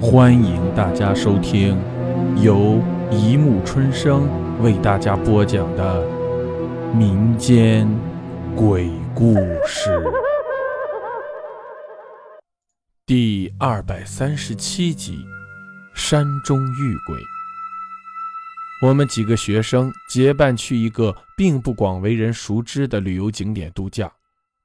欢迎大家收听由一木春生为大家播讲的民间鬼故事第二百三十七集《山中遇鬼》。我们几个学生结伴去一个并不广为人熟知的旅游景点度假，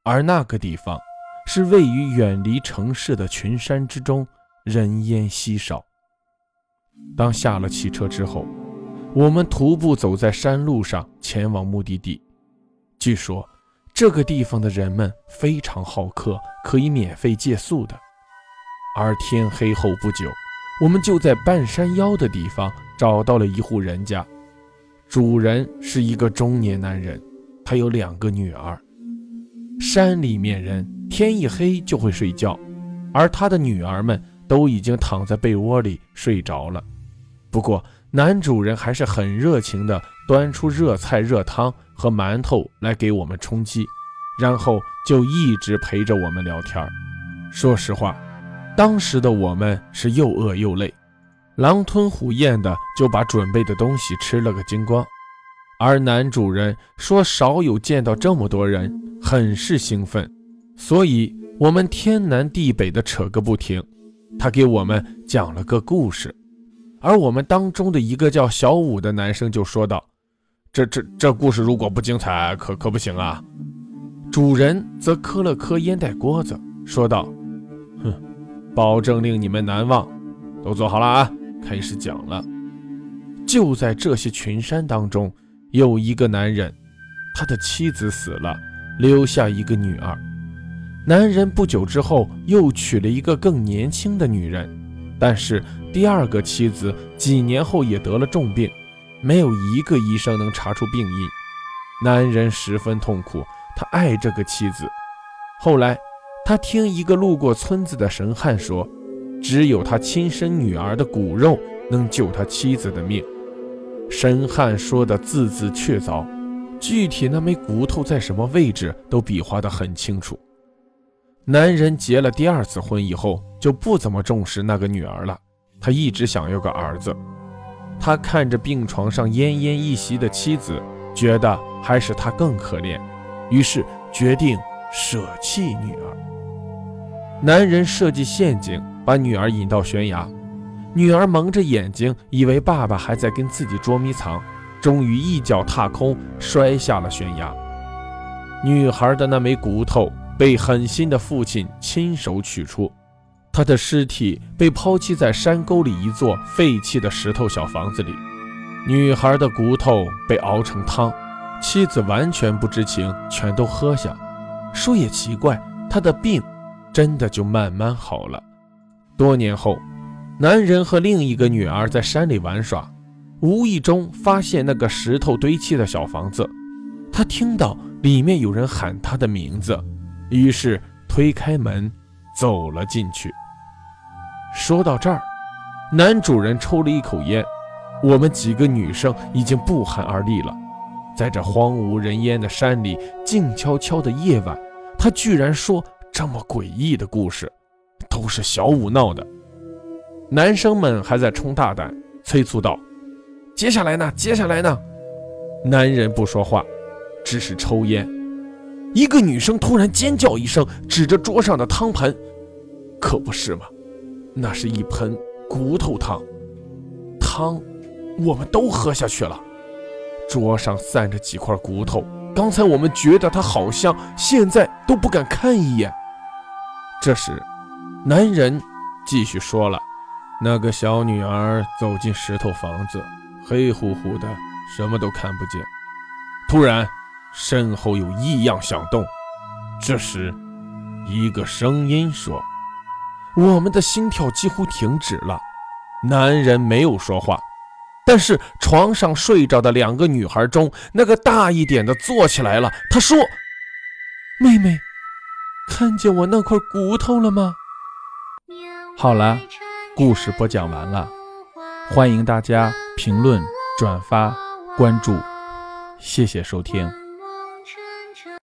而那个地方是位于远离城市的群山之中。人烟稀少。当下了汽车之后，我们徒步走在山路上前往目的地。据说这个地方的人们非常好客，可以免费借宿的。而天黑后不久，我们就在半山腰的地方找到了一户人家，主人是一个中年男人，他有两个女儿。山里面人天一黑就会睡觉，而他的女儿们。都已经躺在被窝里睡着了，不过男主人还是很热情地端出热菜、热汤和馒头来给我们充饥，然后就一直陪着我们聊天。说实话，当时的我们是又饿又累，狼吞虎咽的就把准备的东西吃了个精光。而男主人说少有见到这么多人，很是兴奋，所以我们天南地北的扯个不停。他给我们讲了个故事，而我们当中的一个叫小五的男生就说道：“这、这、这故事如果不精彩，可可不行啊。”主人则磕了磕烟袋锅子，说道：“哼，保证令你们难忘。都坐好了啊，开始讲了。”就在这些群山当中，有一个男人，他的妻子死了，留下一个女儿。男人不久之后又娶了一个更年轻的女人，但是第二个妻子几年后也得了重病，没有一个医生能查出病因。男人十分痛苦，他爱这个妻子。后来，他听一个路过村子的神汉说，只有他亲生女儿的骨肉能救他妻子的命。神汉说的字字确凿，具体那枚骨头在什么位置都比划得很清楚。男人结了第二次婚以后，就不怎么重视那个女儿了。他一直想要个儿子。他看着病床上奄奄一息的妻子，觉得还是他更可怜，于是决定舍弃女儿。男人设计陷阱，把女儿引到悬崖。女儿蒙着眼睛，以为爸爸还在跟自己捉迷藏，终于一脚踏空，摔下了悬崖。女孩的那枚骨头。被狠心的父亲亲手取出，他的尸体被抛弃在山沟里一座废弃的石头小房子里。女孩的骨头被熬成汤，妻子完全不知情，全都喝下。说也奇怪，他的病真的就慢慢好了。多年后，男人和另一个女儿在山里玩耍，无意中发现那个石头堆砌的小房子，他听到里面有人喊他的名字。于是推开门，走了进去。说到这儿，男主人抽了一口烟。我们几个女生已经不寒而栗了。在这荒无人烟的山里，静悄悄的夜晚，他居然说这么诡异的故事，都是小五闹的。男生们还在冲大胆，催促道：“接下来呢？接下来呢？”男人不说话，只是抽烟。一个女生突然尖叫一声，指着桌上的汤盆：“可不是吗？那是一盆骨头汤。汤，我们都喝下去了。桌上散着几块骨头，刚才我们觉得它好香，现在都不敢看一眼。”这时，男人继续说了：“那个小女儿走进石头房子，黑乎乎的，什么都看不见。突然。”身后有异样响动，这时，一个声音说：“我们的心跳几乎停止了。”男人没有说话，但是床上睡着的两个女孩中，那个大一点的坐起来了。她说：“妹妹，看见我那块骨头了吗？”好了，故事播讲完了，欢迎大家评论、转发、关注，谢谢收听。